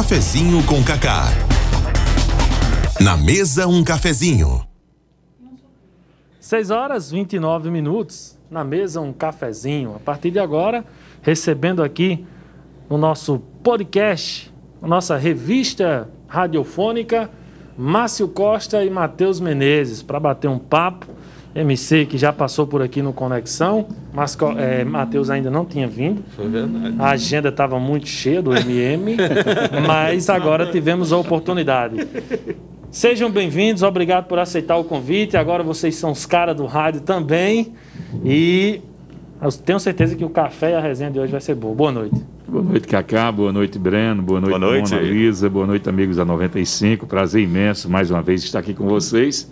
Cafezinho com Cacá. Na mesa um cafezinho. 6 horas 29 minutos. Na mesa um cafezinho. A partir de agora, recebendo aqui no nosso podcast, nossa revista radiofônica, Márcio Costa e Matheus Menezes, para bater um papo. MC que já passou por aqui no Conexão, mas é, Matheus ainda não tinha vindo. Foi verdade. A agenda estava muito cheia do MM, mas agora tivemos a oportunidade. Sejam bem-vindos, obrigado por aceitar o convite. Agora vocês são os caras do rádio também. E eu tenho certeza que o café e a resenha de hoje vai ser boa. Boa noite. Boa noite, Cacá. Boa noite, Breno. Boa noite, Boa noite. Mona Lisa. Boa noite, amigos da 95. Prazer imenso mais uma vez estar aqui com vocês.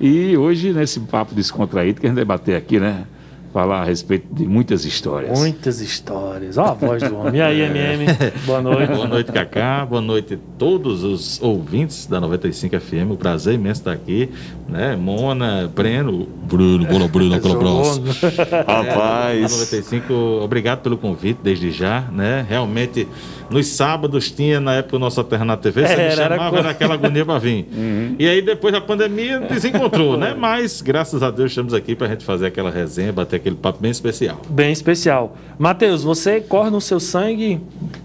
E hoje, nesse papo descontraído que a gente vai bater aqui, né? Falar a respeito de muitas histórias. Muitas histórias. Ó, a voz do homem. E aí, MM? Boa noite. Boa noite, Cacá. Boa noite a todos os ouvintes da 95 FM. O prazer imenso estar aqui. Né? Mona, Breno. Bruno, bola, Bruno, aquela abraço. Rapaz. 95, obrigado pelo convite desde já, né? Realmente, nos sábados tinha, na época, o Nossa Terra na TV, você Era, me era chamava, co- era aquela agonia pra vir. E aí, depois da pandemia, desencontrou, né? Mas, graças a Deus, estamos aqui pra gente fazer aquela resenha, bater aquele papo bem especial. Bem especial. Matheus, você corre no seu sangue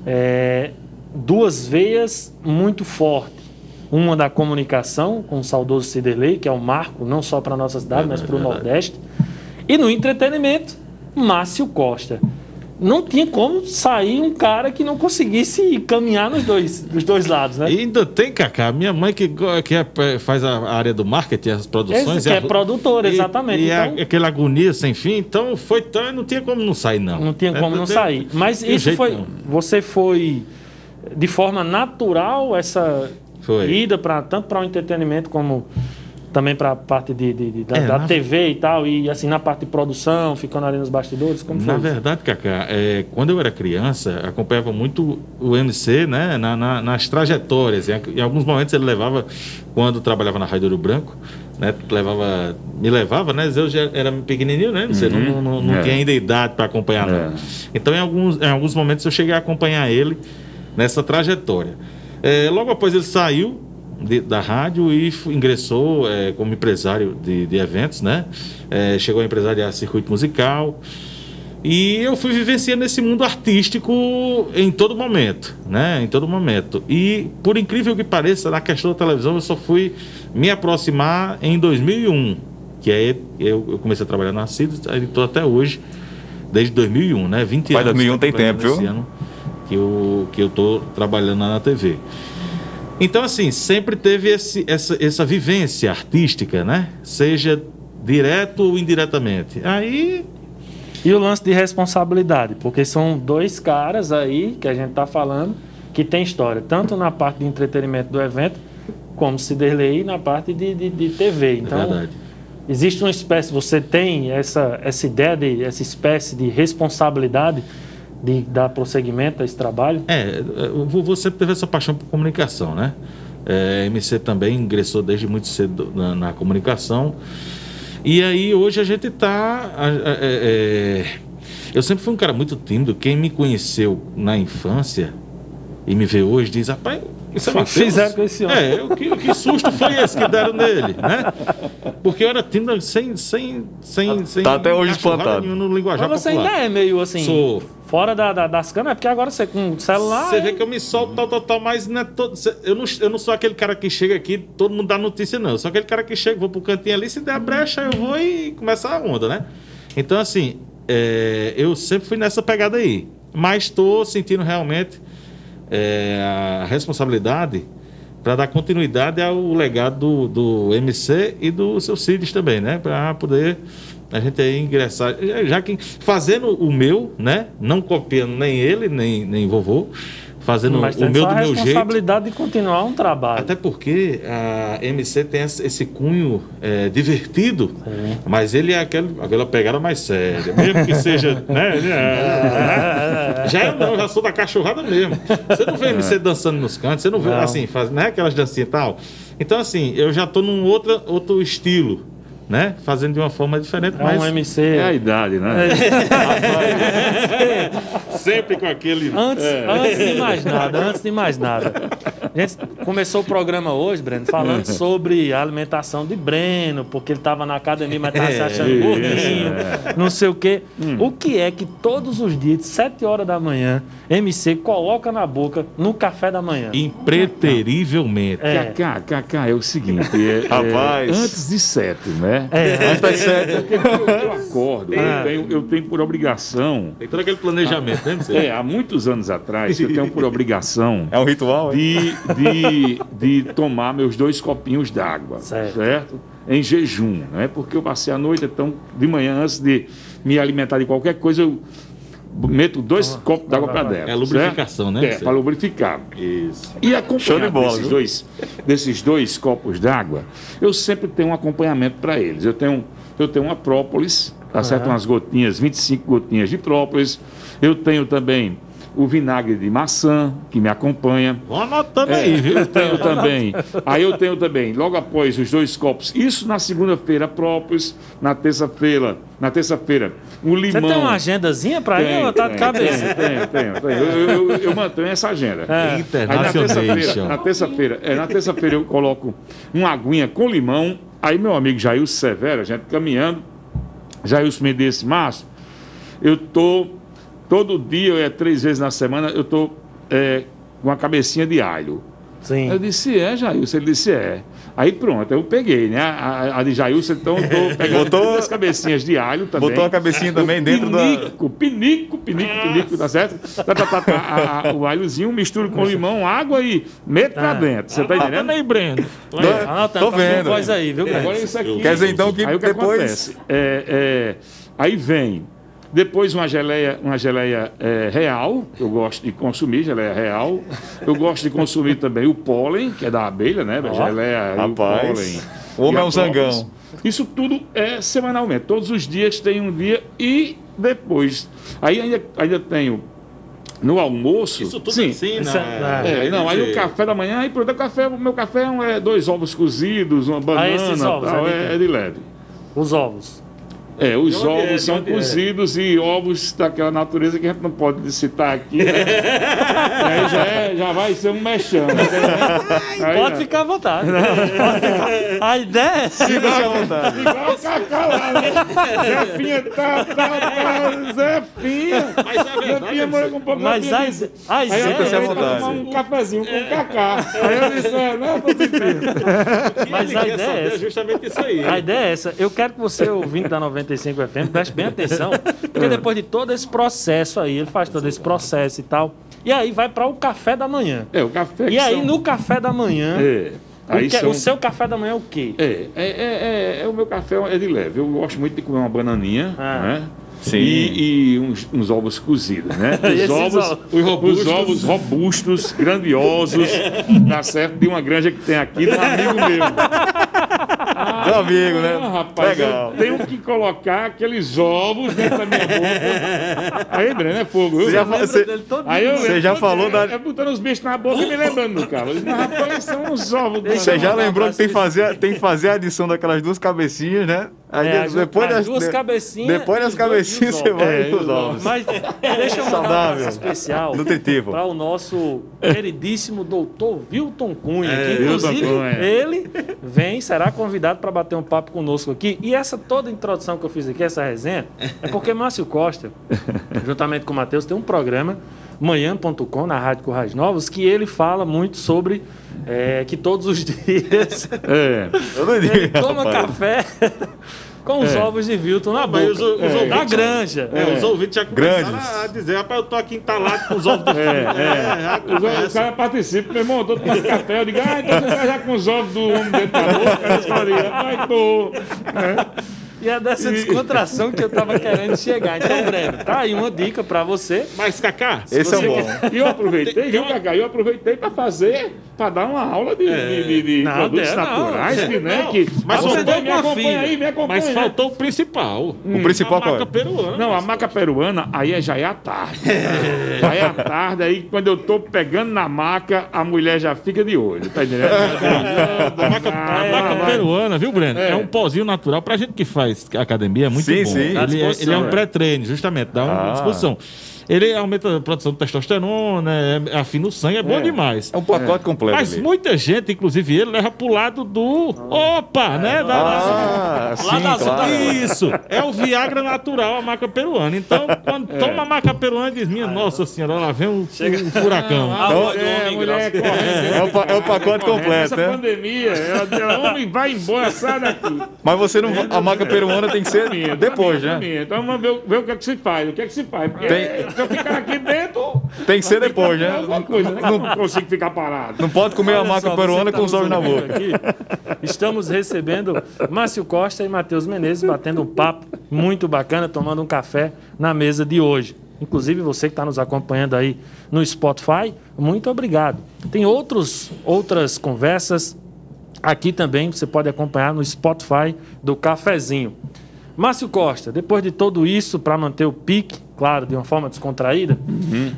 é, duas veias muito fortes. Uma da comunicação, com o saudoso Ciderley, que é um marco não só para a nossa cidade, mas para o. Nordeste. E no entretenimento, Márcio Costa. Não tinha como sair um cara que não conseguisse caminhar nos dois, dos dois lados, né? E ainda tem, Cacá, minha mãe que, que é- faz a área do marketing, as produções. Esse que é a- produtor, e- exatamente. E, a- Então- aquela agonia sem fim, então foi tão. Não tinha como não sair, não. Não tinha É, como não tem- sair. Mas isso foi. não. Você foi de forma natural essa Foi. ida para tanto para o entretenimento como também para a parte de, de- de- da, É, da TV e tal, e assim na parte de produção, ficando ali nos bastidores, como Na foi? verdade, Cacá, é, quando eu era criança, acompanhava muito o MC né, na- na- nas trajetórias. Em, em alguns momentos ele levava, quando trabalhava na Rádio Ouro Branco, né, levava, me levava, né? Eu já era pequenininho, né? Você não, não, não- não É. tinha ainda idade para acompanhar, não. É. Então, em alguns, em alguns momentos, eu cheguei a acompanhar ele nessa trajetória. É, logo após ele saiu de- da rádio e ingressou é, como empresário de, de eventos, né? É, chegou a empresariar circuito musical. E eu fui vivenciando esse mundo artístico em todo momento, né? Em todo momento. E, por incrível que pareça, na questão da televisão, eu só fui me aproximar em 2001. Que aí eu, eu comecei a trabalhar na CID, aí estou até hoje, desde 2001, né? 20 Mas anos. 2001 tem tempo, viu? ano que eu, que eu tô trabalhando na TV. Então, assim, sempre teve esse, essa, essa vivência artística, né? Seja direto ou indiretamente. Aí E o lance de responsabilidade, porque são dois caras aí que a gente está falando que tem história, tanto na parte de entretenimento do evento, como Ciderley na parte de, de, de TV. Então, é verdade. Existe uma espécie, você tem essa, essa ideia de essa espécie de responsabilidade de dar prosseguimento a esse trabalho? É, vovô sempre teve essa paixão por comunicação, né? É, MC também ingressou desde muito cedo na, na comunicação. E aí hoje a gente tá. a- é, é, eu sempre fui um cara muito tímido. Quem me conheceu na infância e me vê hoje diz, rapaz, isso é Matheus?" fizeram com esse homem. É, o que, que susto foi esse que deram nele, né? Porque eu era tímido sem. sem, sem, sem Tá até hoje espantado. nenhuma no linguajar Mas você popular. ainda é meio assim, Sou. fora da, da- das câmeras, porque agora você com o celular. Você vê que eu me solto tal, tal, tal, mas não é todo, cê- eu, não, eu não sou aquele cara que chega aqui, todo mundo dá notícia, não. Eu sou aquele cara que chega, vou pro cantinho ali, se der a brecha, eu vou e começa a onda, né? Então, assim, é, eu sempre fui nessa pegada aí. Mas estou sentindo realmente é, a responsabilidade para dar continuidade ao legado do, do MC e do seu Cides também, né? Para poder a gente aí ingressar, já- que fazendo o meu, né? Não copiando nem ele, nem, nem vovô, fazendo mas o meu do meu jeito. responsabilidade de continuar um trabalho. Até porque a MC tem esse cunho é, divertido, mas ele é aquele, aquela pegada mais séria, mesmo que seja. né, né, já eu não, já sou da cachorrada mesmo. Você não vê MC dançando nos cantos, você não vê Não. assim, faz, né, aquelas dancinhas e tal. Então, assim, eu já tô num outra, outro estilo. Né? Fazendo de uma forma diferente, É mas um MC. É a idade, né? sempre com aquele. Antes, É. antes de mais nada, antes de mais nada. A gente começou o programa hoje, Breno, falando sobre a alimentação de Breno, porque ele estava na academia, mas estava se achando Isso, gordinho, não sei o quê. O que é que todos os dias, de 7 horas da manhã, MC coloca na boca no café da manhã? Impreterivelmente. É. Cacá, Cacá, é o seguinte, é, é, Rapaz. antes de sete, né? É, Antes das sete. Porque eu, eu acordo, Ah. eu, tenho, eu tenho por obrigação, Tem todo aquele planejamento, né? é, há muitos anos atrás, eu tenho por obrigação É um ritual, é? de, de, de tomar meus dois copinhos d'água, Certo. certo. Em jejum, né? Porque eu passei a noite, então, de manhã, antes de me alimentar de qualquer coisa, eu meto dois copos d'água para dentro. É lubrificação, certo? né? É, para lubrificar. Isso. E acompanhado Show de bola, desses, viu? dois, desses dois copos d'água, eu sempre tenho um acompanhamento para eles. Eu tenho, eu tenho uma própolis, tá certo? Umas gotinhas, 25 gotinhas de própolis. Eu tenho também o vinagre de maçã, que me acompanha. Vão anotando É, aí, viu? Eu tenho também. Aí eu tenho também, logo após os dois copos, isso na segunda-feira, própolis, na terça-feira, na terça-feira, um você limão. tem uma agendazinha para ir ou tá de cabeça? Tenho, tenho, tenho. Eu, eu, eu- eu mantenho essa agenda. É. Na Internacional. terça-feira, na terça-feira, é, na terça-feira eu coloco uma aguinha com limão. Aí meu amigo Jailson Severo, a gente caminhando, Jailson me disse, Márcio, eu tô todo dia, é três vezes na semana, eu tô é, com uma cabecinha de alho. Sim. Eu disse, é, Jailson. Ele disse, é. Aí pronto, eu peguei, né? A, a de Jailson, então eu tô pegando Botou- duas cabecinhas de alho também. Botou a cabecinha também dentro da. Pinico, pinico, pinico, pinico, tá certo? Tá, tá, tá, tá, a- a- o alhozinho, misturo com limão, água e meto pra Ah. dentro. Você tá entendendo? aí, Breno. Ah, tá Tô a sua vendo. voz aí, viu, Breno? Agora isso aqui. Quer dizer, então, que aí o que depois- acontece? É, é, aí vem depois uma geleia, uma geleia é, real, eu gosto de consumir geleia real. Eu gosto de consumir também o pólen, que é da abelha, né? A geleia e o Rapaz, pólen. o homem é um zangão. Isso tudo é semanalmente. Todos os dias tem um dia e depois. Aí ainda, ainda tenho no almoço. Isso tudo sim, assim, Isso né? é- é, não, aí o café da manhã, aí pronto, o café, o meu café é é dois ovos cozidos, uma banana, esses ovos, tal, é de é, é de leve. Os ovos. É, os onde ovos é? São onde é? cozidos e ovos daquela natureza que a gente não pode citar aqui, né? Aí já, é- já vai ser um mexão. né? Aí, Pode ficar à vontade. Pode ficar. A ideia é essa. Fica à vontade. Igual o Cacau lá, né? Zefinha, tá, tá, tá, Zefinha. Mas é verdade. Zefinha mora com um pouco Mas a, disse, a Aí eu ideia vontade. tomar um cafezinho com cacá. Aí eu disse, é, não, tô sentindo. Mas a ideia é essa. justamente isso aí. A ideia é essa. Eu quero que você, ouvinte da 95 FM, preste bem atenção. Porque depois de todo esse processo aí, ele faz todo esse processo e tal. E aí vai para o café da manhã. É, o café E aí são- no café da manhã, É, o, que- são... o seu café da manhã é o quê? É, é, é, é, é, o meu café é de leve. Eu gosto muito de comer uma bananinha, Ah. né? Sim. E, e uns, uns ovos cozidos, né? Os ovos, os, robustos. ovos robustos, grandiosos, tá certo? De uma granja que tem aqui, de um amigo meu. Meu amigo, né? Ah, rapaz, Legal. eu tenho que colocar aqueles ovos dentro da minha boca. Aí, Breno, é fogo. viu? Você já, Eu você- Aí eu Você já falou da- É botando os bichos na boca e me lembrando do cara. Eu Mas, rapaz, são uns ovos. você já lembrou que tem que, fazer, tem que fazer a adição daquelas duas cabecinhas, né? Aí É, depois as das duas cabecinhas Depois das cabecinhas você vai É, os ovos. Mas deixa eu mandar um abraço especial Nutritivo. para o nosso queridíssimo doutor Wilton Cunha, É, que inclusive Cunha. ele vem, será convidado para bater um papo conosco aqui. E essa toda introdução que eu fiz aqui, essa resenha, é porque Márcio Costa, juntamente com o Matheus, tem um programa, manhã.com, na Rádio Currais Novos, que ele fala muito sobre é, que todos os dias É. Ele digo, toma rapaz. café com os ovos de Wilton na boca. Os, os É. Da granja. É, os ouvintes já começaram Grandes. a dizer, rapaz, eu tô aqui entalado com os ovos do É, é. já Os, o começa. cara participa, meu irmão, eu tô tomando café. Eu digo, ah, então você já com os ovos do homem dentro da boca. Aí os caras dizem, vai, E é dessa descontração que eu tava querendo chegar. Então, Breno, tá aí uma dica pra você. Mas, Cacá, Esse é o bom. quer- E eu aproveitei, viu, Cacá? Eu aproveitei para fazer para dar uma aula de, de, de- de Não, produtos é, não. naturais, que, né? Não, que, mas Ah, você uma filha. aí, me acompanha. Mas faltou o principal. O principal a qual é? marca peruana. Não, a maca peruana, aí é já é à tarde. Já é à tarde, aí quando eu tô pegando na maca, a mulher já fica de olho, tá entendendo? A maca, a maca vai. peruana, viu, Breno? É. É. um pozinho natural. Pra gente que faz academia, é muito Sim, bom. sim. Ele, é, disposição, ele é um é. pré-treino, justamente, dá uma Ah. disposição. Ele aumenta a produção de testosterona, é- afina o sangue, é bom demais. É um pacote completo Mas ali. muita gente, inclusive ele, leva pro lado do opa, né? Da, Ah, sim, Lá da claro. Isso, é o Viagra natural, a maca peruana. Então, quando toma a maca peruana, diz: Minha nossa senhora, lá vem um, um furacão. Ah, Então, É, mulher. É o, pa- é o pacote completo, Essa né? pandemia, ela, ela, homem, vai embora, sai daqui. Mas você não. A maca peruana tem que ser depois, né? Então vamos ver, o que é que se faz. O que é que se faz? Porque Tem- eu ficar aqui dentro. Tem que ser depois, né? coisa, né? Não consigo ficar parado. Não pode comer a maca peruana que com os tá olhos na boca. aqui, estamos recebendo Márcio Costa e Matheus Menezes batendo um papo muito bacana, tomando um café na mesa de hoje. Inclusive você que está nos acompanhando aí no Spotify, muito obrigado. Tem outros, outras conversas aqui também, você pode acompanhar no Spotify do Cafezinho. Márcio Costa, depois de tudo isso, para manter o pique, claro, de uma forma descontraída,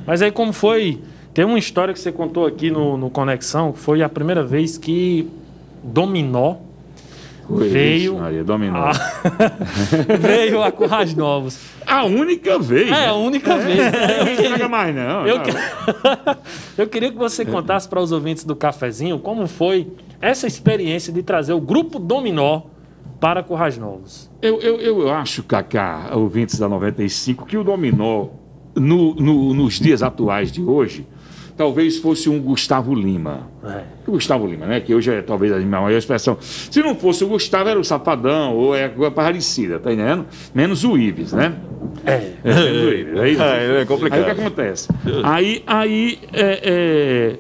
mas aí como foi. Tem uma história que você contou aqui no, no Conexão, foi a primeira vez que Dominó Veio- Ixi, Maria, dominou. a... veio a Currais Novos. A única vez. É a única vez. né? Eu Não queria- mais, não. Eu, que- Eu queria que você contasse para os ouvintes do Cafezinho como foi essa experiência de trazer o grupo Dominó para Currais Novos. Eu, eu, eu acho, Cacá, ouvintes da 95, que o dominó, no, no- nos dias atuais de hoje, talvez fosse um Gustavo Lima. É. O Gustavo Lima, né? Que hoje é talvez a minha maior expressão. Se não fosse o Gustavo, era o Safadão, ou é a parecida, tá entendendo? Menos o Ives, né? É. É, menos o Ives. Aí, É, é complicado. Aí o que acontece? Aí, aí é, é,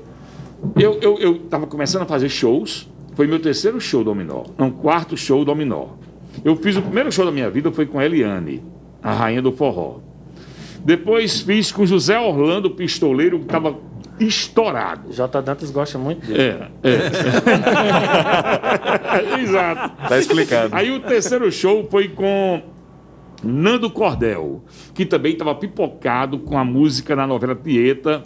eu, eu, eu tava começando a fazer shows. Foi meu terceiro show dominó. Não, quarto show dominó. Eu fiz o primeiro show da minha vida, foi com a Eliane, a rainha do forró. Depois fiz com José Orlando Pistoleiro, que estava estourado. J. Dantas gosta muito dele. É, é. Exato. Tá explicado. Aí o terceiro show foi com Nando Cordel, que também estava pipocado com a música na novela Tieta.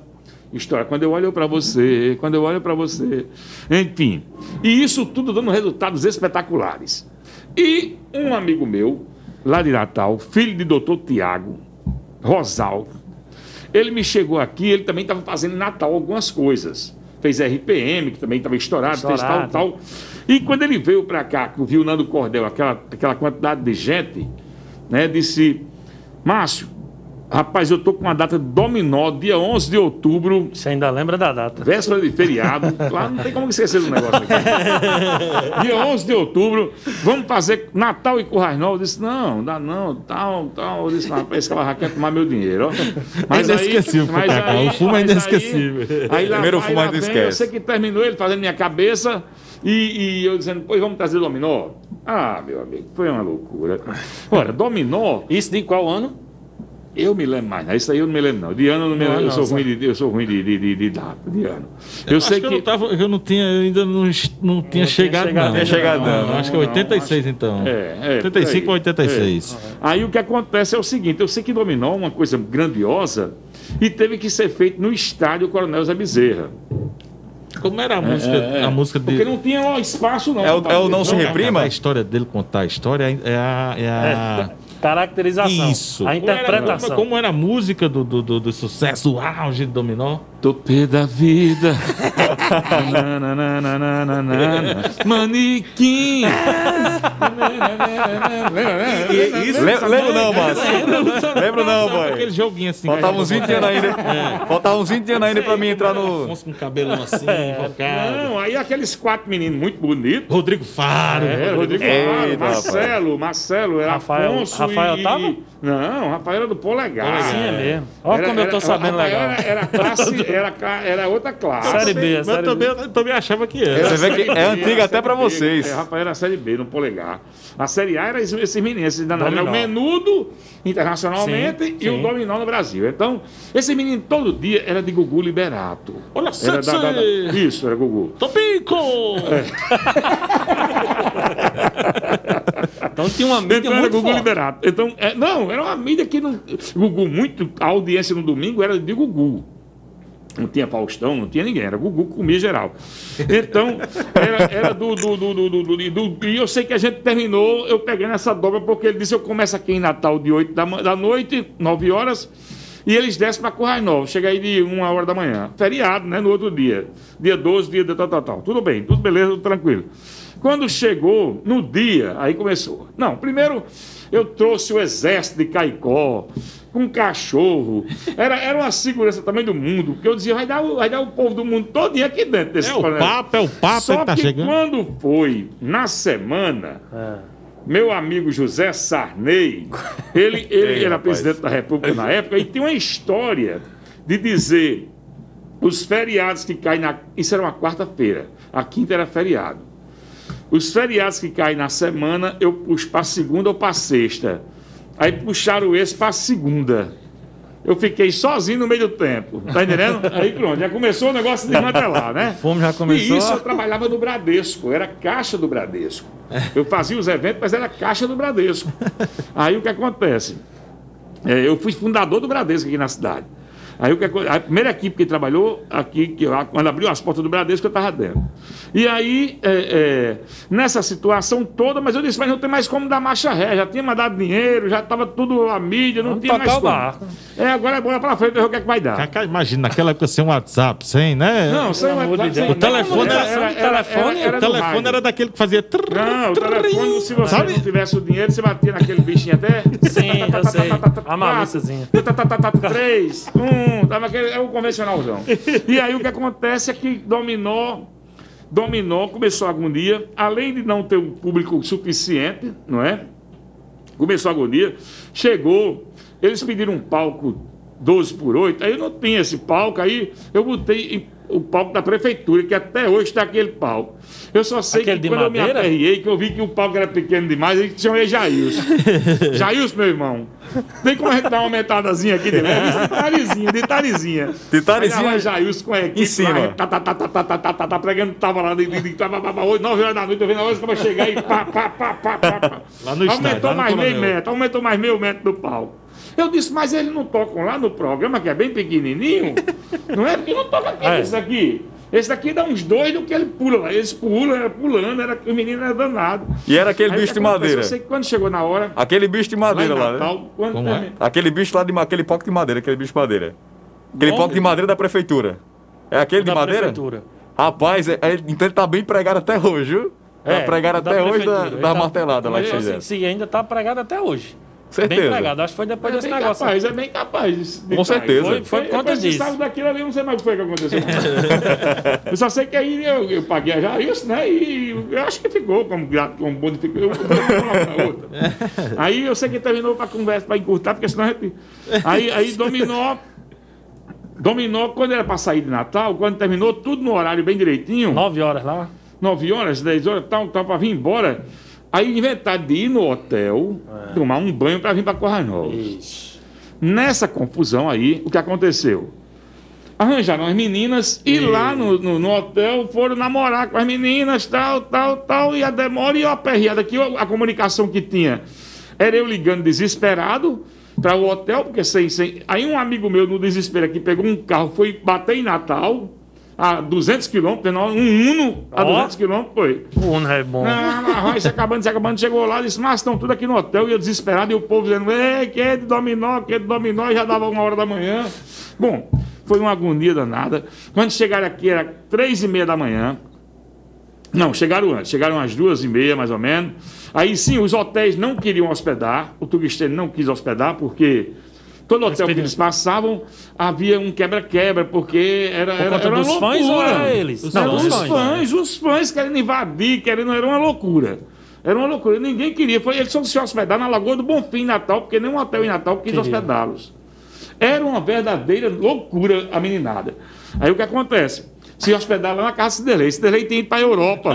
História, quando eu olho para você, quando eu olho para você. Enfim. E isso tudo dando resultados espetaculares. E um amigo meu, lá de Natal, filho de doutor Tiago, Rosal, ele me chegou aqui, ele também estava fazendo em Natal algumas coisas. Fez RPM, que também estava estourado, fez tal, Estourado. tal. E quando ele veio para cá, que viu o Nando Cordel, aquela, aquela quantidade de gente, né, disse: Márcio, rapaz, eu tô com uma data dominó, dia 11 de outubro, Você ainda lembra da data? véspera de feriado. Lá não tem como esquecer do negócio aqui. Dia 11 de outubro, vamos fazer Natal e Currais Novos. Eu disse, não, dá não, tal, tal. Eu disse, rapaz, esse cara quer tomar meu dinheiro. ó. É inesquecível, mas aí- o fumo é mas inesquecível. Aí, aí lá Primeiro fumo ainda esquece. Eu sei que terminou ele fazendo minha cabeça e, e eu dizendo, pois vamos trazer dominó. Ah, meu amigo, foi uma loucura. Ora, dominó, Isso de qual ano? Eu me lembro mais, não. Isso aí eu não me lembro, não. De ano eu, não me Não, lembro, eu não, sou ruim de, eu sou ruim de, de, de, de data, de ano. Eu, Acho sei que, que. eu não, tava, eu não tinha, ainda não, não tinha chegado, chegado, não. tinha chegado, não. Acho que é 86, então. É, é, 85 por ou aí. 86. Aí o que acontece é o seguinte: eu sei que dominó é uma coisa grandiosa e teve que ser feito no estádio Coronel Zé Bezerra. Como era a música, É, é. a música Porque dele? não tinha espaço, não. É o- é o Não Se Não, Reprima? A história dele contar a história é a. É a... Caracterização. Isso. A Como era- interpretação. Como era a música do, do, do, do sucesso, o auge do dominó? Topê da vida. Manequim. Le- Lembro não, Márcio. Lembro não, boy. Aquele joguinho assim. Faltava a uns gente 20 anos ainda. Faltava uns 20 anos ainda pra mim entrar no. Afonso com cabelão assim, invocado. Não, aí aqueles quatro meninos muito bonitos. Rodrigo Faro. É, Rodrigo Eita, Faro. Marcelo, Marcelo, era Rafael- Afonso Rafael e... tava? Não, Rafael era do polegar. Sim, é mesmo. Olha como eu tô sabendo Rafael legal. Era, era classe, era, era outra classe. Série B, Mas série eu B. também, eu também achava que era. Era Você vê que é antiga até pra B. vocês. É, Rafael era a Série B, no polegar. A Série A era esses, meninos. Era o menudo internacionalmente Sim, e o sim. dominó no Brasil. Então, esse menino todo dia era de Gugu Liberato. Olha, Era da- da- da-! Isso, era Gugu. Topico! Então tinha uma mídia Então era muito Gugu forte. Liberato. Então, é, não, era uma mídia que não. Gugu, muito. A audiência no domingo era de Gugu. Não tinha Faustão, não tinha ninguém, era Gugu que comia geral. Então, era, era do, do, do, E eu sei que a gente terminou eu pegando essa dobra, porque ele disse: eu começo aqui em Natal de 8 da, da noite, 9 horas, e eles descem para Currais Novos. Chega aí de 1 hora da manhã. Feriado, né? No outro dia. Dia 12, dia de tal, tal, tal. Tudo bem, tudo beleza, tudo tranquilo. Quando chegou no dia, aí começou. Não, primeiro eu trouxe o exército de Caicó, com cachorro. Era, era uma segurança também do mundo, porque eu dizia, vai dar, o- vai dar o povo do mundo todo aqui dentro desse É o planeta. papo, é o papo Só que tá que chegando. quando foi na semana, É. meu amigo José Sarney, ele, ele Ei, era rapaz. presidente da República na época, e tem uma história de dizer os feriados que caem na. Isso era uma quarta-feira, a quinta era feriado. Os feriados que caem na semana, eu puxo para segunda ou para sexta. Aí puxaram esse para segunda. Eu fiquei sozinho no meio do tempo. Tá entendendo? Aí pronto, já começou o negócio de desmantelar, né? Fome já começou. E isso eu trabalhava no Bradesco, era caixa do Bradesco. Eu fazia os eventos, mas era caixa do Bradesco. Aí o que acontece? É, eu fui fundador do Bradesco aqui na cidade. Aí o que aco- a primeira equipe que trabalhou aqui, que eu- quando abriu as portas do Bradesco, eu estava dentro. E aí, é, é, nessa situação toda, mas eu disse, mas não tem mais como dar marcha ré, já tinha mandado dinheiro, já estava tudo a mídia, não Vamos tinha mais tocar o como. barco. É, agora é bola para frente, ver o que é que vai dar. Imagina, naquela época sem WhatsApp, sem, né? Não, sem WhatsApp, sem- O telefone era- telefone- o do telefone era daquele que fazia. trrr, Não, o trrr, telefone, se você sabe? não tivesse o dinheiro, você batia naquele bichinho até. Sim, eu sei. A malíciazinha. Tá, tá, tá, tá, Três, um, tava aquele, é o convencionalzão. E aí o que acontece é que Dominó, Dominó começou a agonia, além de não ter um público suficiente, não é? Começou a agonia, chegou, eles pediram um palco 12 por 8, aí eu não tinha esse palco, aí eu botei o palco da prefeitura, que até hoje está aquele palco. Eu só sei Aquele que quando eu me madeira? aperriei, que eu vi que o palco era pequeno demais, aí chamei Jailson. Jailson, meu irmão, tem como a gente dar uma aumentadazinha aqui de leve? De tarizinha, de tarizinha. De tarizinha Aí Jailson com a equipe em cima. lá, tá, tá, tá, tá, tá, tá, tá, tá, tá, pregando, tava lá, de, de, de, pá, pá, pá, pá, oito, nove horas da noite, eu vendo a hora que vai chegar e pá, pá, pá, pá, pá, pá. Lá no estádio, Aumentou lá no mais meio metro, aumentou mais meio metro do palco. Eu disse, mas eles não tocam lá no programa, que é bem pequenininho? Não é? Porque não toca aqui, É. esse daqui. Esse daqui dá uns dois do que ele pula lá. Eles pulam, era pulando, era, o menino era danado. E era aquele Aí bicho de madeira. Eu sei que quando chegou na hora, Aquele bicho de lá em madeira lá, né? Natal, quando Como é? Aquele bicho lá de aquele palco de madeira, aquele bicho de madeira. Aquele palco de madeira da prefeitura. É aquele de Da madeira? prefeitura. Rapaz, é- é- então ele tá bem pregado até hoje, viu? Tá pregado da até hoje da, prefeitura. da tá- martelada lá que fizeram. assim, Sim, ainda tá pregado até hoje. Certeza. Bem pregado. Acho que foi depois É desse bem negócio. capaz, é bem capaz. desse Com detalhe. certeza. Foi- foi por conta disso. saiu daquilo ali, eu não sei mais o que foi que aconteceu. eu só sei que aí eu, eu paguei a Jailson, né? E eu acho que ficou como grato, como bom de ficou. Eu outra. Aí eu sei que terminou para conversa, para encurtar, porque senão a gente. Aí, aí dominou. Dominou, quando era para sair de Natal, quando terminou, tudo no horário bem direitinho. Nove horas lá. 9 horas, 10 horas, tal, tal, para vir embora. Aí inventaram de ir no hotel, tomar um banho para vir para Corra Nova. Ixi. Nessa confusão aí, o que aconteceu? Arranjaram as meninas e lá no, no, no hotel foram namorar com as meninas, tal, tal, tal, e a demora e a aperreada aqui, a comunicação que tinha era eu ligando desesperado para o hotel, porque sem, sem. Aí um amigo meu, no desespero aqui, pegou um carro, foi bater em Natal, a 200 quilômetros, um Uno a Ó. 200 quilômetros, foi. O Uno é bom. Não, vai se acabando, se acabando. Chegou lá, disse, mas estão tudo aqui no hotel. E eu desesperado, e o povo dizendo, ei, que é de dominó, que é de dominó, e já dava uma hora da manhã. Bom, foi uma agonia danada. Quando chegaram aqui, era três e meia da manhã. Não, chegaram antes, chegaram às duas e meia, mais ou menos. Aí sim, os hotéis não queriam hospedar, o Turistene não quis hospedar, porque todo hotel que eles passavam havia um quebra-quebra, porque era, Por era, era dos fãs ou loucura. era eles? Não, Não, os os fãs, fãs, os fãs querendo invadir, querendo, era uma loucura. Era uma loucura. Ninguém queria. Foi, eles só se hospedaram na Lagoa do Bonfim, em Natal, porque nenhum hotel em Natal quis hospedá-los. Era uma verdadeira loucura a meninada. Aí o que acontece? Se hospedaram lá na casa de Cidelei. Cidelei tem ido para a Europa.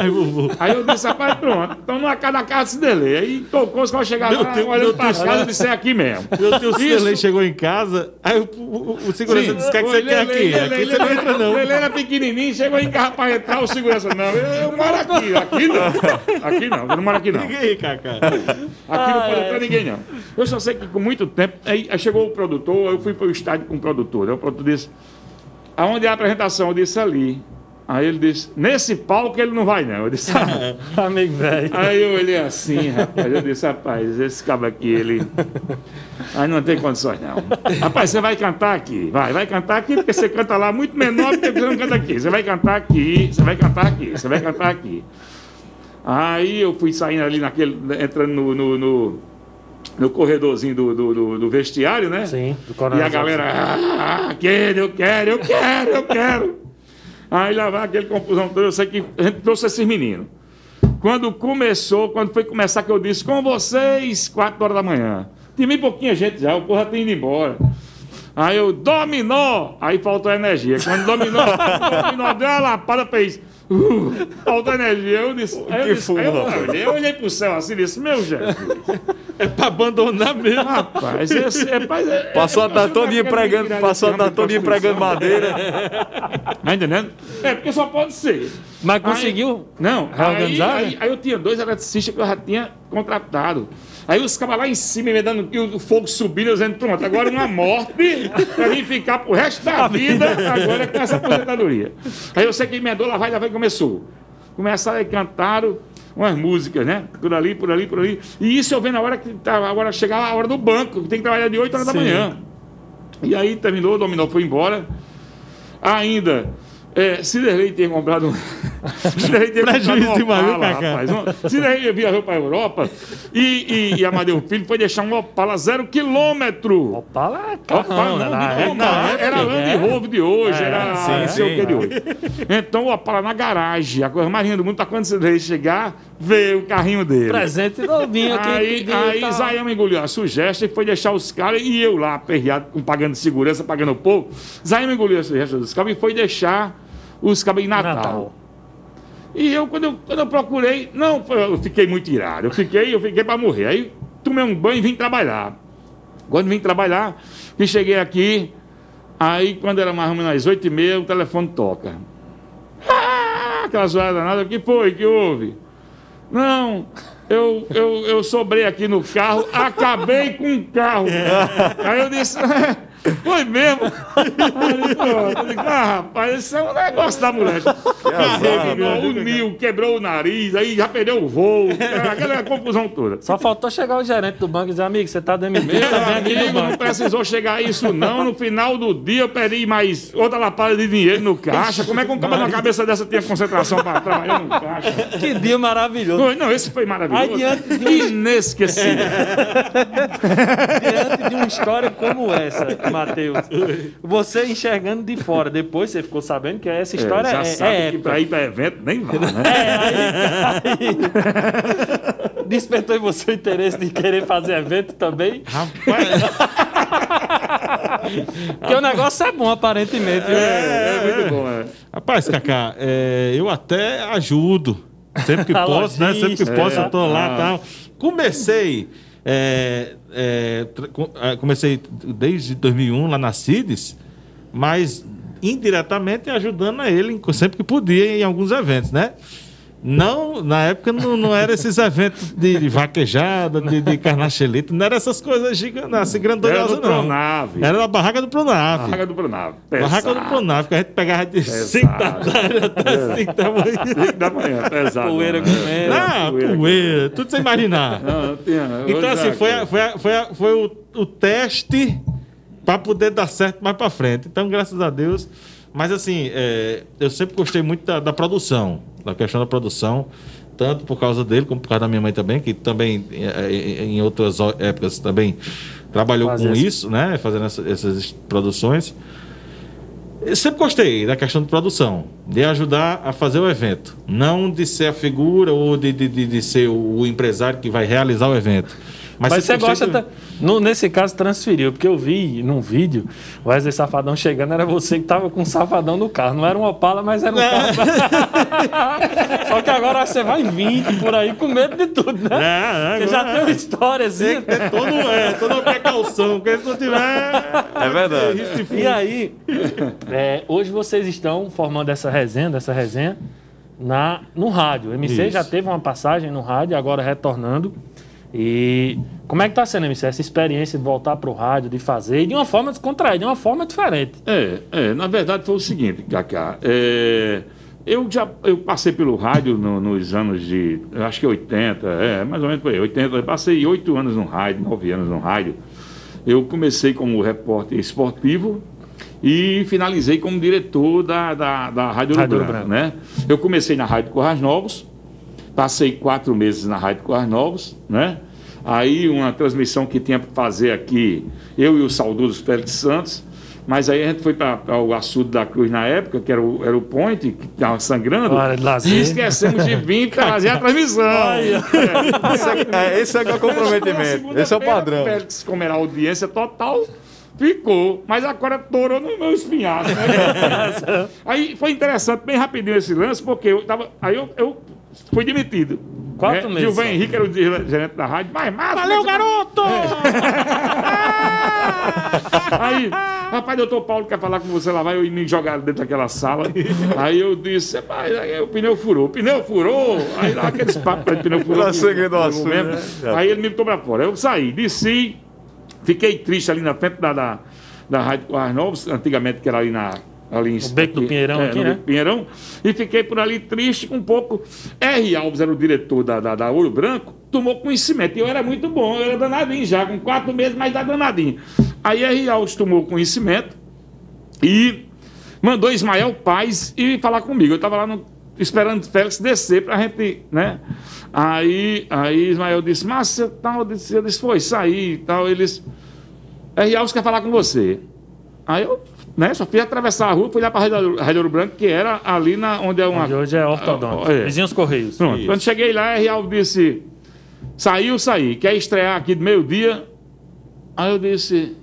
Aí, eu disse, rapaz, pronto. Então na casa da casa de Cidelei. Aí tocou, os caras chegaram Meu lá, Deus, olhando para a Deus. casa e disse, é aqui mesmo. Meu tio. Cidelei chegou em casa, aí o, o, o segurança Sim. disse: o que é você quer aqui? Lele, Aqui você não entra, não. Lele era pequenininho, chegou em casa para entrar, o segurança, não, eu, eu moro aqui, aqui não, aqui não, eu não moro aqui não, Liga aí, Cacá. aqui não pode entrar ninguém não. Eu só sei que com muito tempo, aí, aí chegou o produtor, eu fui para o estádio com o produtor, aí o produtor disse, aonde é a apresentação? Eu disse, ali. Aí ele disse, nesse palco ele não vai não, eu disse, ah. Amigo velho. Aí eu olhei assim, rapaz, eu disse, rapaz, esse cabo aqui, ele. Aí não tem condições, não. Rapaz, você vai cantar aqui, vai, vai cantar aqui, porque você canta lá muito menor do que você não canta aqui. Você vai cantar aqui, você vai cantar aqui, você vai cantar aqui. Aí eu fui saindo ali naquele, entrando no, no, no, no corredorzinho do, do, do- do vestiário, né? Sim, do E a galera, ah, quero, eu quero, eu quero, eu quero. Aí lá vai aquele confusão toda, eu sei que a gente trouxe esses meninos. Quando começou, quando foi começar, que eu disse, com vocês, 4 horas da manhã. Tinha bem pouquinha gente já, o porra tinha ido embora. Aí eu, dominó! Aí faltou energia. Quando dominou, dominó deu uma lapada, fez. Uh, faltou energia. Eu disse, aí eu, Que disse, aí eu, olhei, eu olhei pro céu assim e disse, meu Jesus. É pra abandonar mesmo. Rapaz, esse, rapaz, é, Passou a é, tarde todinha eu quero pregando, virar passou a tarde homem todinha pra pregando solução. madeira. Tá entendendo? É, porque só pode ser. Mas Aí- conseguiu? não, Reorganizar, aí, né? aí, aí eu tinha dois eletricistas que eu já tinha contratado. Aí os caras lá em cima me dando que o fogo subindo, eu dizendo, pronto, agora uma morte pra mim ficar pro resto da vida, agora com essa aposentadoria. Aí eu sei que emendou, lá vai, lá vai, começou. Começaram e cantaram umas músicas, né? Por ali, por ali, por ali. E isso eu vendo na hora que tava, agora chegar a hora do banco, que tem que trabalhar de 8 horas da Sim. manhã. E aí terminou, dominou, foi embora. Ainda, é, Ciderley tinha comprado um. Ciderley tinha Prejuízo comprado viu, Opala, rapaz. Um- Ciderley viajou para a Europa e, e, e Amadeu Filho foi deixar um Opala zero quilômetro. Opala é Opala, carrão, né? não, não, época, não, era Land é. Rover de hoje, É, era sim, não sei o sim, que de hoje. Então o Opala na garagem, a coisa mais linda do mundo, para quando Ciderley chegar, ver o carrinho dele. Presente novinho aqui. Aí, pediu, aí tá. Zayama engoliu a sugestão e foi deixar os caras, e eu lá, aperreado, com pagando segurança, pagando pouco. Zayama engoliu a sugestão dos caras e foi deixar os cabos em Natal. Natal. E eu quando, eu, quando eu procurei, não, eu fiquei muito irado. Eu fiquei, eu fiquei para morrer. Aí tomei um banho e vim trabalhar. Quando vim trabalhar, e cheguei aqui, aí quando era mais ou menos às oito e meia, o telefone toca. Ah, aquela zoada danada, o que foi? O que houve? Não, eu, eu, eu sobrei aqui no carro, acabei com o carro. Aí eu disse, foi mesmo? Eu digo, ah, rapaz, isso é um negócio da mulher. Carregou o nil, quebrou o nariz, aí já perdeu o voo, aquela confusão toda. Só faltou chegar o gerente do banco e dizer, amigo, você tá demitido Meu também aqui do amigo, não precisou chegar a isso não. No final do dia eu perdi mais outra lapada de dinheiro no caixa. Como é que um cara na cabeça dessa tinha concentração para trabalhar no caixa? Que dia maravilhoso. Foi, Não, esse foi maravilhoso. Aí, diante de um- Inesquecível. Diante de uma história como essa, Matheus, você enxergando de fora, depois você ficou sabendo que essa história já é, sabe é que para ir para evento nem vá, né? É, aí, aí despertou em você o interesse de querer fazer evento também? Rapaz, Porque o negócio é bom, aparentemente. É, é muito bom, é. rapaz, Cacá, é, eu até ajudo. Sempre que posso, né? Sempre que posso, eu tô lá Ah. e tal. Comecei. É, é, é, comecei desde 2001 lá na CIDES, mas indiretamente ajudando a ele em- sempre que podia em alguns eventos, né? Não, na época não, não era esses eventos de, vaquejada, de, de carnachelito, não era essas coisas gigantes, assim, do não. Pronave. Era da barraca do Pronave. Barraca do Pronave. Barraca do Pesado. Pronave, que a gente pegava de 5 da Pesado. tarde até 5 da manhã. Cinco da manhã, pesado. Poeira né? comendo. Ah, poeira. poeira, tudo sem imaginar. Não, não tinha. vou Então, assim, uma foi, a- foi, a- foi, a- foi o, o teste para poder dar certo mais para frente. Então, graças a Deus. Mas, assim, é, eu sempre gostei muito da, da produção, da questão da produção, tanto por causa dele, como por causa da minha mãe também, que também, é, é, em outras épocas, também trabalhou com essa- isso, né? Fazendo essa- essas produções. Eu sempre gostei da questão de produção, de ajudar a fazer o evento. Não de ser a figura ou de, de, de, de ser o empresário que vai realizar o evento. Mas, Mas você gosta. ta- no- nesse caso, transferiu, porque eu vi num vídeo o Wesley Safadão chegando, era você que tava com um safadão no carro. Não era um Opala, mas era um carro. Só que agora você vai 20 por aí com medo de tudo, né? É, Porque já agora- tem uma história assim. Tem que todo, é, toda uma precaução, porque se não tiver. É verdade. E aí, é, hoje vocês estão formando essa resenha, dessa resenha, na, no rádio. O MC Isso. já teve uma passagem no rádio, agora retornando. E como é que tá sendo, MC, essa experiência de voltar pro rádio, de fazer, e de uma forma descontraída, de uma forma diferente. É, é, na verdade foi o seguinte, Cacá. é, eu já eu passei pelo rádio no- nos anos de, acho que 80, é, mais ou menos por aí, 80. Eu passei oito anos no rádio, nove anos no rádio. Eu comecei como repórter esportivo e finalizei como diretor da, da, da Rádio Rádio Branco. né? Eu comecei na Rádio Corrais Novos, passei quatro meses na Rádio Corrais Novos, né? Aí uma transmissão que tinha para fazer aqui, eu e o saudoso Félix Santos, mas aí a gente foi para o açude da Cruz na época, que era o, era o Point, que estava sangrando, Hora de lazer. e esquecemos de vir para fazer a transmissão. Esse é, é, esse é é o comprometimento. Esse é o padrão. Félix, como era audiência total, ficou. Mas agora torou no meu espinhaço. Né? aí foi interessante, bem rapidinho esse lance, porque eu tava. Aí eu, eu fui demitido. Quatro meses Gilvan só. Henrique era o gerente da rádio. Mas, mas, Valeu, garoto! Aí, rapaz, doutor Paulo quer falar com você lá, vai eu me jogar dentro daquela sala. Aí eu disse, rapaz, aí o pneu furou. O pneu furou. Aí lá aqueles papos de pneu furou. Segredo do Eu assunto, né? Aí ele me botou pra fora. Eu saí, desci, fiquei triste ali na frente da, da, da Rádio Corrais Novos, antigamente que era ali na. Ali em, O Beco do Pinheirão é, aqui, né? Pinheirão, e fiquei por ali triste com um pouco. R. Alves era o diretor da, da, da Ouro Branco, tomou conhecimento. E eu era muito bom, eu era danadinho já, com quatro meses, mas era danadinho. Aí R. Alves tomou conhecimento e mandou Ismael Paz ir falar comigo. Eu estava lá no- esperando o Félix descer para a gente, né? Aí, aí Ismael disse, Márcia, tal, eu disse, eu disse, foi, saí e tal. Eles, R. Alves quer falar com você. Aí eu, né, só fui atravessar a rua, fui lá para a Rádio Ouro Branco, que era ali na, onde é uma... Onde hoje é ortodonte. Ah, é. Vizinhos Correios. Pronto. Isso. Quando cheguei lá, R. Alves disse: saiu, saí. Quer estrear aqui de meio-dia? Aí eu disse: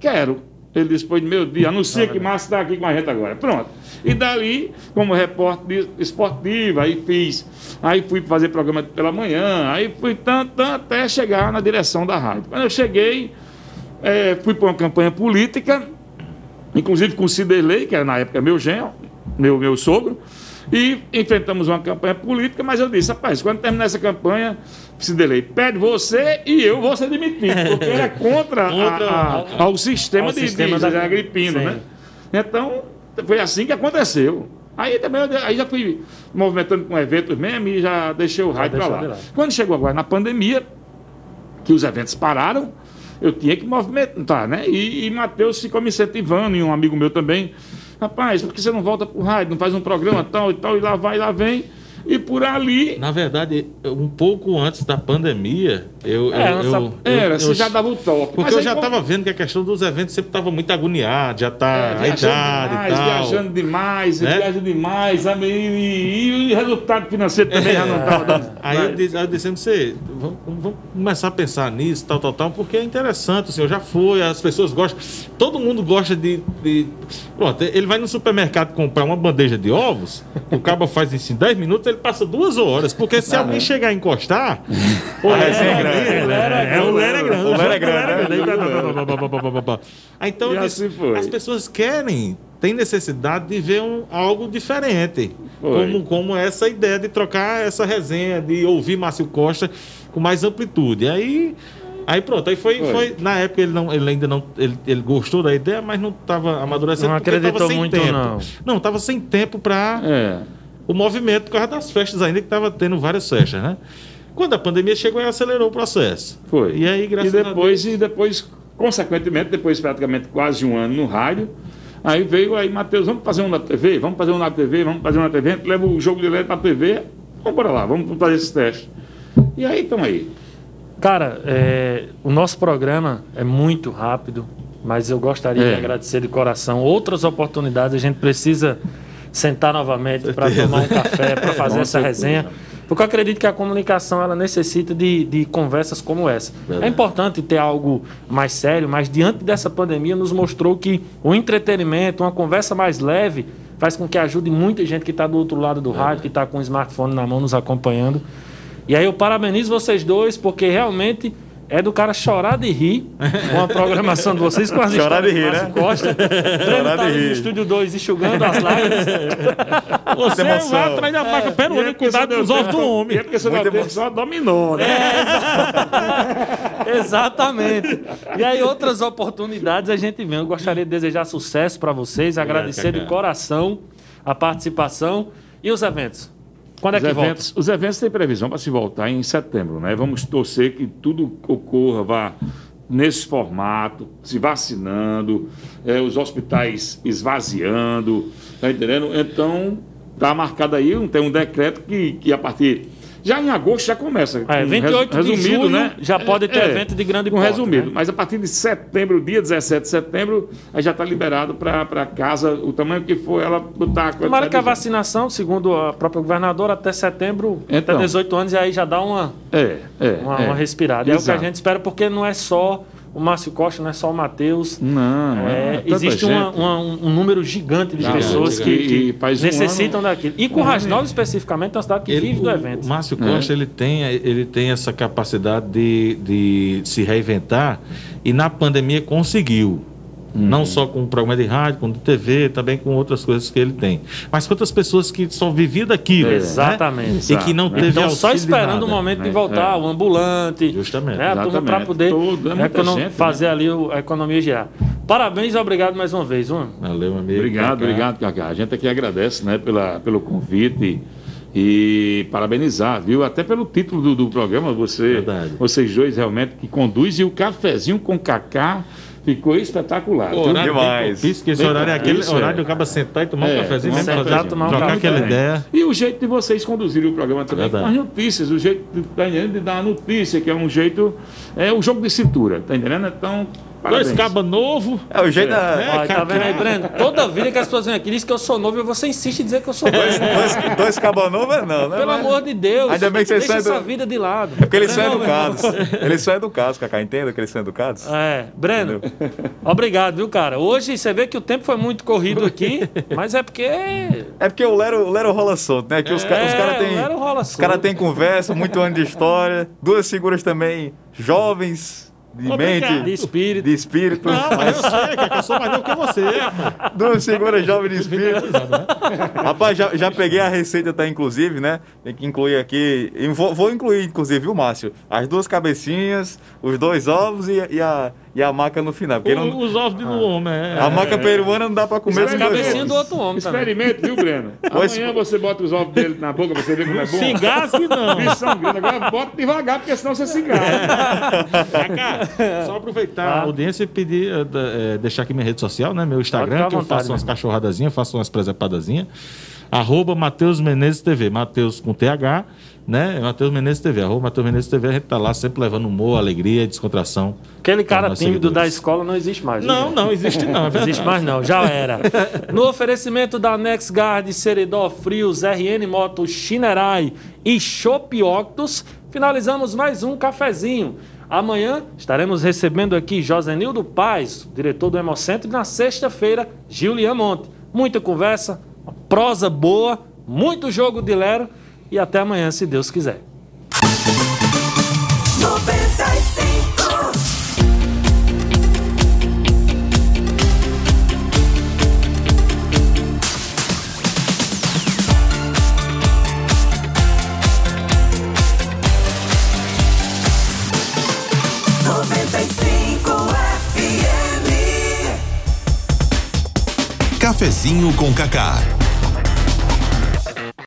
quero. Ele disse: pois de meio-dia, anuncia que Márcio está aqui com a gente agora. Pronto. E dali, como repórter esportivo, aí fiz. Aí fui fazer programa pela manhã, aí fui tanto, tanto, até chegar na direção da rádio. Quando eu cheguei, eh, fui para uma campanha política, inclusive com o Ciderley, que era na época meu genro, meu, meu sogro, e enfrentamos uma campanha política, mas eu disse, rapaz, quando terminar essa campanha, Ciderley, pede você e eu vou ser demitido, porque era contra, a- Contra a- ao- ao sistema ao de, sistema de, da- de Agripino, né? Então, foi assim que aconteceu. Aí também aí já fui movimentando com eventos mesmo e já deixei o rádio para lá. Quando chegou agora na pandemia, que os eventos pararam, eu tinha que movimentar, né? E, e Matheus ficou me incentivando, e um amigo meu também. Rapaz, por que você não volta pro rádio, não faz um programa tal e tal, e lá vai, lá vem. E por ali. Na verdade, um pouco antes da pandemia, eu. É, eu, eu- Era, eu- você eu- já dava o toque. Porque eu aí, já como- estava vendo que a questão dos eventos sempre estava muito agoniado, já tá É, a idade demais, e tal. viajando demais, Né? viaja demais? E, e- e o resultado financeiro também já não estava dando. Aí eu disse, aí eu disse, você, vamos, vamos começar a pensar nisso, tal, tal, tal, porque é interessante, o senhor já foi, as pessoas gostam, todo mundo gosta de, de- Pronto, ele vai no supermercado comprar uma bandeja de ovos, o cabo faz isso em 10 minutos, ele passa duas horas, porque se alguém chegar a encostar... Pô, A resenha é grande. É, é, é, o Lera grande. O Lera grande. Então, assim as pessoas querem tem necessidade de ver algo diferente. Como, essa ideia de trocar essa resenha, de ouvir Márcio Costa com mais amplitude. Aí, aí pronto, aí foi, foi. foi na época ele, não, ele ainda não. Ele, ele gostou da ideia, mas não estava amadurecendo. Não acreditou muito, tempo. não. Não, estava sem tempo para é. o movimento por causa das festas ainda, que estava tendo várias festas, né? Quando a pandemia chegou, aí acelerou o processo. Foi. E aí, graças e a depois, E depois, consequentemente, depois praticamente quase um ano no rádio, aí veio aí, Matheus, vamos fazer um na TV? Vamos fazer um na TV, vamos fazer um na TV, a gente leva o jogo de leite para a TV, vamos para lá, vamos fazer esse teste. E aí, estamos aí. Cara, é, o nosso programa é muito rápido. mas eu gostaria É. de agradecer de coração. Outras oportunidades a gente precisa sentar novamente para tomar um café, para fazer essa resenha. Porque eu acredito que a comunicação ela necessita de, de conversas como essa. É importante ter algo mais sério, mas diante dessa pandemia nos mostrou que o entretenimento, uma conversa mais leve, faz com que ajude muita gente que está do outro lado do rádio, que está com o smartphone na mão nos acompanhando. E aí eu parabenizo vocês dois, porque realmente é do cara chorar de rir com a programação de vocês, com as Chorar de rir, né? Costa. Breno tá de ali no rir. estúdio 2 enxugando as lágrimas. Você vai atrás da máquina peruana, cuidado com os ovos do homem. é porque você não Muita só dominou, né? Exatamente. E aí, outras oportunidades a gente vem. Eu gostaria de desejar sucesso para vocês, agradecer de coração a participação e os eventos. Quando é Os que volta? eventos, os eventos têm previsão para se voltar em setembro, né? Vamos torcer que tudo ocorra, vá nesse formato, se vacinando, eh, os hospitais esvaziando, tá entendendo? Então, tá marcado aí, tem um decreto que, que a partir. Já em agosto já começa. É, com 28 de resumido, julho né? já pode ter É, evento de grande com porte, resumido. né? Mas a partir de setembro, dia 17 de setembro, aí já está liberado para casa, o tamanho que for, ela botar a Tomara que a de- vacinação, segundo a própria governadora, até setembro, Então. até 18 anos, e aí já dá uma, É, é. uma, é. uma respirada. E é o que a gente espera, porque não é só o Márcio Costa, não é só o Matheus. Não, É, é, existe uma- uma- um número gigante de Gigante, pessoas que, gigante. que E faz um necessitam ano- daquilo. E com Rasnov, especificamente, é uma cidade que vive do evento. O Márcio Costa ele, tem, ele tem essa capacidade de, de se reinventar e na pandemia conseguiu. Não só com o programa de rádio, com de TV, também com outras coisas que ele tem. Mas quantas pessoas que só viviam daquilo. né? Exatamente. E que não teve Então, só esperando nada. o momento de É, voltar, é. o ambulante. Justamente. Né, para poder Tudo, é econo- gente, né? fazer ali o- a economia girar. Parabéns e obrigado mais uma vez, viu? Valeu, meu amigo. Obrigado, Cacá. obrigado, Cacá. A gente aqui agradece né, pela, pelo convite e parabenizar, viu? Até pelo título do, do programa, você, Verdade. vocês dois realmente que conduzem o cafezinho com Cacá ficou espetacular. O viu? horário Demais. propício, que esse Bem horário é aquele propício, horário é. do cara sentar e tomar É, um cafezinho, um mesmo fazer- tomar um trocar café. aquela ideia. E o jeito de vocês conduzirem o programa também com Verdade. as notícias, o jeito de, tá de dar a notícia, que é um jeito. É o jogo de cintura, tá entendendo? Então, parabéns. Dois cabas novo. É o jeito da. É, Olha, tá vendo aí, Breno? Toda vida que as pessoas vêm aqui dizem que eu sou novo e você insiste em dizer que eu sou novo. Dois, dois cabanovas, não, né? Pelo Mas- amor de Deus. Ainda bem que vocês Deixa são essa vida de lado. É porque eles são Breno, educados. Eles são educados, Cacá. Entenda que eles são educados? É, Breno, obrigado, viu, cara? Hoje você vê que o tempo foi muito corrido aqui, mas é porque. É porque o Lero, o Lero rola solto, né? Que os, ca- os É, caras o têm. Lero rola Os caras têm conversa, muito ano de história. Duas figuras também jovens, de mente, De espírito. de espírito. Não, mas eu sei, Cacá, eu sou mais novo que você. Duas figuras jovens de espírito. Rapaz, já, já peguei a receita, tá? Inclusive, né? Tem que incluir aqui. Vou, vou incluir, inclusive, viu, Márcio? As duas cabecinhas, os dois ovos e, e a, e a maca no final. Porque O- não- Os ovos de do homem. é. a maca peruana não dá pra comer As os dois cabecinhas ovos. do outro homem também. Experimente, viu, Breno? Pois- Amanhã você bota os ovos dele na boca pra você ver como é bom. Se engasgue, não. Bicho são grandes. Agora bota devagar, porque senão você se engasga. Cacá, só aproveitar a audiência e pedir, eh, deixar aqui minha rede social, né? Meu Instagram, que eu faço umas meu. cachorradazinhas, faço umas presepadazinhas. Arroba Matheus Menezes TV. Matheus com TH, né? Matheus Menezes TV. Arroba Matheus Menezes TV. A gente tá lá sempre levando humor, alegria descontração. Aquele cara tímido da seguidores. escola não existe mais. viu, Não, não, existe não. É Não existe mais não, já era. No oferecimento da NexGuard, Seridó Frios, RN Motos, Chinerai e Shop Octus, finalizamos mais um cafezinho. Amanhã estaremos recebendo aqui Josenildo Paz, diretor do Hemocentro, e na sexta-feira, Gilian Monte. Muita conversa, prosa boa, muito jogo de lero e até amanhã, se Deus quiser. Cafezinho com Cacá.